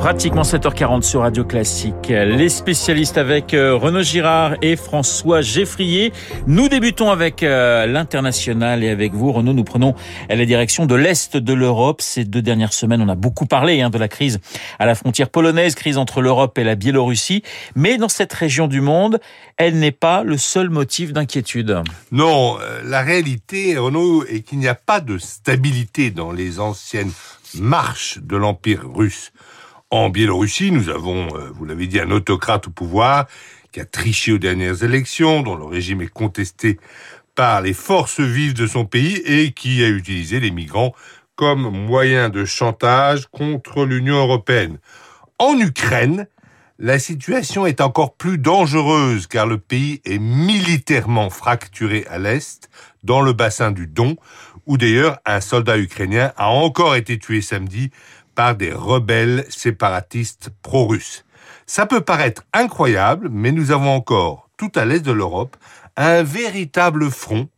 Pratiquement 7h40 sur Radio Classique. Les spécialistes avec euh, Renaud Girard et François Geffrier. Nous débutons avec euh, l'international et avec vous, Renaud, nous prenons la direction de l'Est de l'Europe. Ces deux dernières semaines, on a beaucoup parlé hein, de la crise à la frontière polonaise, crise entre l'Europe et la Biélorussie. Mais dans cette région du monde, elle n'est pas le seul motif d'inquiétude. Non, euh, la réalité, Renaud, est qu'il n'y a pas de stabilité dans les anciennes marches de l'Empire russe. En Biélorussie, nous avons, euh, vous l'avez dit, un autocrate au pouvoir qui a triché aux dernières élections, dont le régime est contesté par les forces vives de son pays et qui a utilisé les migrants comme moyen de chantage contre l'Union européenne. En Ukraine, la situation est encore plus dangereuse car le pays est militairement fracturé à l'est, dans le bassin du Don, où d'ailleurs un soldat ukrainien a encore été tué samedi par des rebelles séparatistes pro-russes. Ça peut paraître incroyable, mais nous avons encore, tout à l'est de l'Europe, un véritable front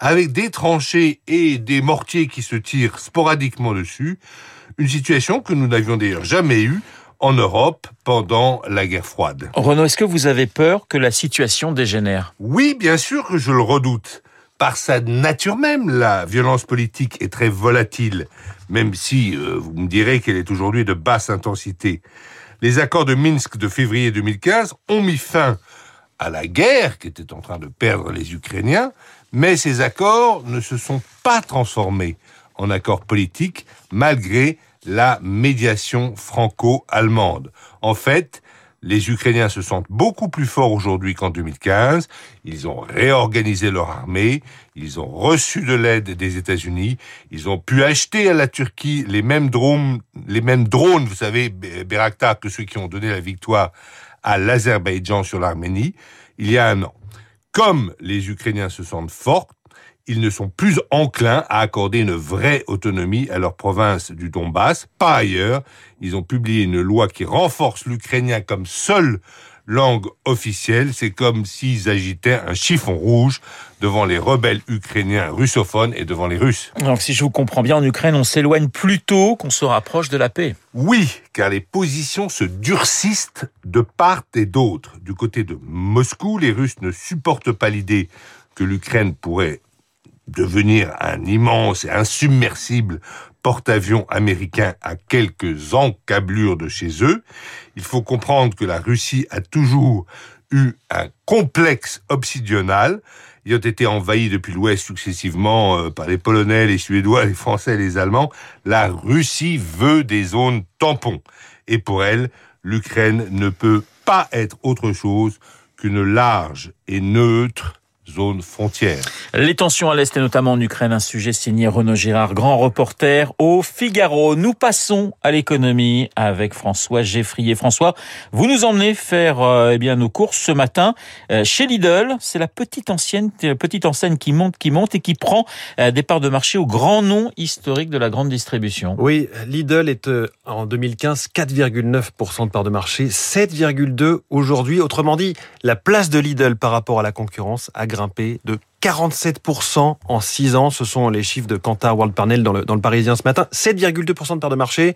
avec des tranchées et des mortiers qui se tirent sporadiquement dessus, une situation que nous n'avions d'ailleurs jamais eue en Europe pendant la guerre froide. Renaud, est-ce que vous avez peur que la situation dégénère? Oui, bien sûr que je le redoute. Par sa nature même, la violence politique est très volatile même si euh, vous me direz qu'elle est aujourd'hui de basse intensité. Les accords de Minsk de février 2015 ont mis fin à la guerre qui était en train de perdre les Ukrainiens, mais ces accords ne se sont pas transformés en accords politiques malgré la médiation franco-allemande. En fait, les Ukrainiens se sentent beaucoup plus forts aujourd'hui qu'en 2015. Ils ont réorganisé leur armée. Ils ont reçu de l'aide des États-Unis. Ils ont pu acheter à la Turquie les mêmes drones, les mêmes drones, vous savez, Beraktar, que ceux qui ont donné la victoire à l'Azerbaïdjan sur l'Arménie il y a un an. Comme les Ukrainiens se sentent forts, ils ne sont plus enclins à accorder une vraie autonomie à leur province du Donbass. Par ailleurs, ils ont publié une loi qui renforce l'ukrainien comme seule langue officielle. C'est comme s'ils agitaient un chiffon rouge devant les rebelles ukrainiens russophones et devant les Russes. Donc si je vous comprends bien, en Ukraine, on s'éloigne plutôt qu'on se rapproche de la paix. Oui, car les positions se durcissent de part et d'autre. Du côté de Moscou, les Russes ne supportent pas l'idée que l'Ukraine pourrait devenir un immense et insubmersible porte-avions américain à quelques encablures de chez eux. Il faut comprendre que la Russie a toujours eu un complexe obsidional, ayant été envahi depuis l'Ouest successivement euh, par les Polonais, les Suédois, les Français les Allemands, la Russie veut des zones tampons. Et pour elle, l'Ukraine ne peut pas être autre chose qu'une large et neutre zone frontière. Les tensions à l'Est et notamment en Ukraine, un sujet signé Renaud Girard, grand reporter au Figaro. Nous passons à l'économie avec François Geffrier. François, vous nous emmenez faire euh, eh bien nos courses ce matin euh, chez Lidl. C'est la petite ancienne petite enseigne qui monte, qui monte et qui prend euh, des parts de marché au grand nom historique de la grande distribution. Oui, Lidl est en 2015 4,9% de parts de marché, 7,2 aujourd'hui. Autrement dit, la place de Lidl par rapport à la concurrence a grimpé de 47% en 6 ans. Ce sont les chiffres de Kantar World Panel dans le, dans le Parisien ce matin. 7,2% de part de marché.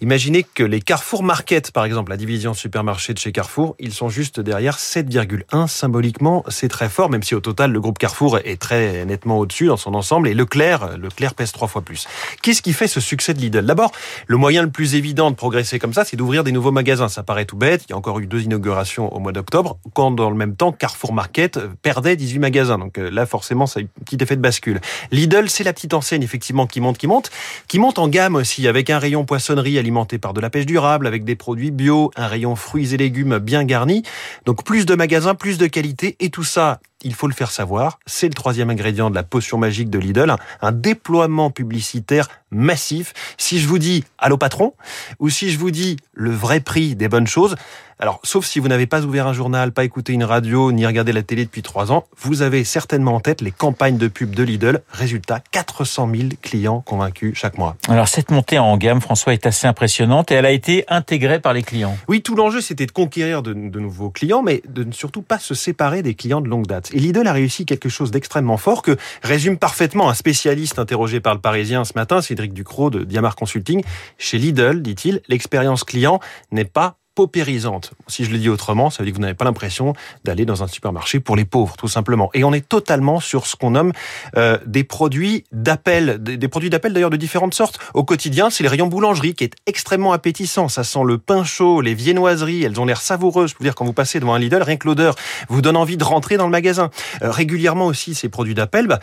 Imaginez que les Carrefour Market, par exemple, la division supermarché de chez Carrefour, ils sont juste derrière 7,1 symboliquement. C'est très fort, même si au total, le groupe Carrefour est très nettement au-dessus dans son ensemble. Et Leclerc, Leclerc pèse trois fois plus. Qu'est-ce qui fait ce succès de Lidl? D'abord, le moyen le plus évident de progresser comme ça, c'est d'ouvrir des nouveaux magasins. Ça paraît tout bête. Il y a encore eu deux inaugurations au mois d'octobre, quand dans le même temps, Carrefour Market perdait 18 magasins. Donc là, forcément, ça a un petit effet de bascule. Lidl, c'est la petite enseigne, effectivement, qui monte, qui monte, qui monte en gamme aussi, avec un rayon poissonnerie alimenté par de la pêche durable, avec des produits bio, un rayon fruits et légumes bien garni. Donc plus de magasins, plus de qualité, et tout ça il faut le faire savoir, c'est le troisième ingrédient de la potion magique de Lidl, un déploiement publicitaire massif. Si je vous dis allô patron, ou si je vous dis le vrai prix des bonnes choses, Alors, sauf si vous n'avez pas ouvert un journal, pas écouté une radio, ni regardé la télé depuis trois ans, vous avez certainement en tête les campagnes de pub de Lidl. Résultat, 400 000 clients convaincus chaque mois. Alors, cette montée en gamme, François, est assez impressionnante et elle a été intégrée par les clients. Oui, tout l'enjeu, c'était de conquérir de, de, nouveaux clients, mais de ne surtout pas se séparer des clients de longue date. Et Lidl a réussi quelque chose d'extrêmement fort que résume parfaitement un spécialiste interrogé par le Parisien ce matin, Cédric Ducrot de Diamar Consulting. Chez Lidl, dit-il, l'expérience client n'est pas paupérisante. Si je le dis autrement, ça veut dire que vous n'avez pas l'impression d'aller dans un supermarché pour les pauvres, tout simplement. Et on est totalement sur ce qu'on nomme euh, des produits d'appel, des, produits d'appel d'ailleurs de différentes sortes. Au quotidien, c'est les rayons boulangerie qui est extrêmement appétissant. Ça sent le pain chaud, les viennoiseries, elles ont l'air savoureuses. Je peux vous dire, quand vous passez devant un Lidl, rien que l'odeur vous donne envie de rentrer dans le magasin. Euh, régulièrement aussi, ces produits d'appel, bah,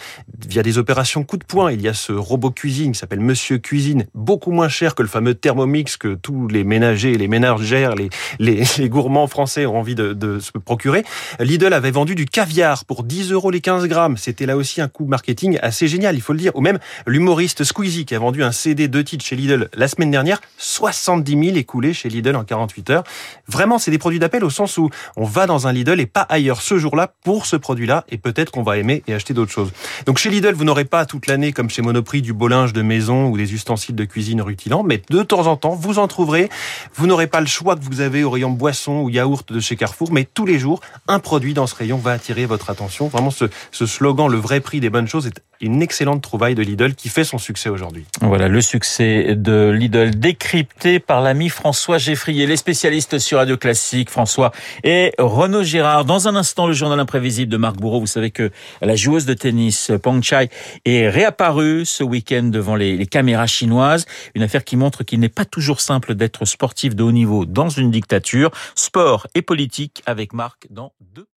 via des opérations coup de poing, il y a ce robot cuisine qui s'appelle Monsieur Cuisine, beaucoup moins cher que le fameux Thermomix que tous les ménagers et les ménagères, les les, gourmands français ont envie de, se procurer. Lidl avait vendu du caviar pour 10 euros les 15 grammes. C'était là aussi un coup marketing assez génial, il faut le dire. Ou même l'humoriste Squeezie qui a vendu un CD de titres chez Lidl la semaine dernière, 70 000 écoulés chez Lidl en 48 heures. Vraiment, c'est des produits d'appel au sens où on va dans un Lidl et pas ailleurs ce jour-là pour ce produit-là et peut-être qu'on va aimer et acheter d'autres choses. Donc chez Lidl, vous n'aurez pas toute l'année comme chez Monoprix du beau linge de maison ou des ustensiles de cuisine rutilants, mais de temps en temps, vous en trouverez. Vous n'aurez pas le choix que vous avez au rayon boisson ou yaourt de chez Carrefour, mais tous les jours, un produit dans ce rayon va attirer votre attention. Vraiment, ce, slogan, le vrai prix des bonnes choses, est une excellente trouvaille de Lidl qui fait son succès aujourd'hui. Voilà le succès de Lidl décrypté par l'ami François Geffrier, les spécialistes sur Radio Classique, François et Renaud Girard. Dans un instant, le journal imprévisible de Marc Bourreau. Vous savez que la joueuse de tennis Peng Chai est réapparue ce week-end devant les, les caméras chinoises. Une affaire qui montre qu'il n'est pas toujours simple d'être sportif de haut niveau dans une dictature. Sport et politique avec Marc dans deux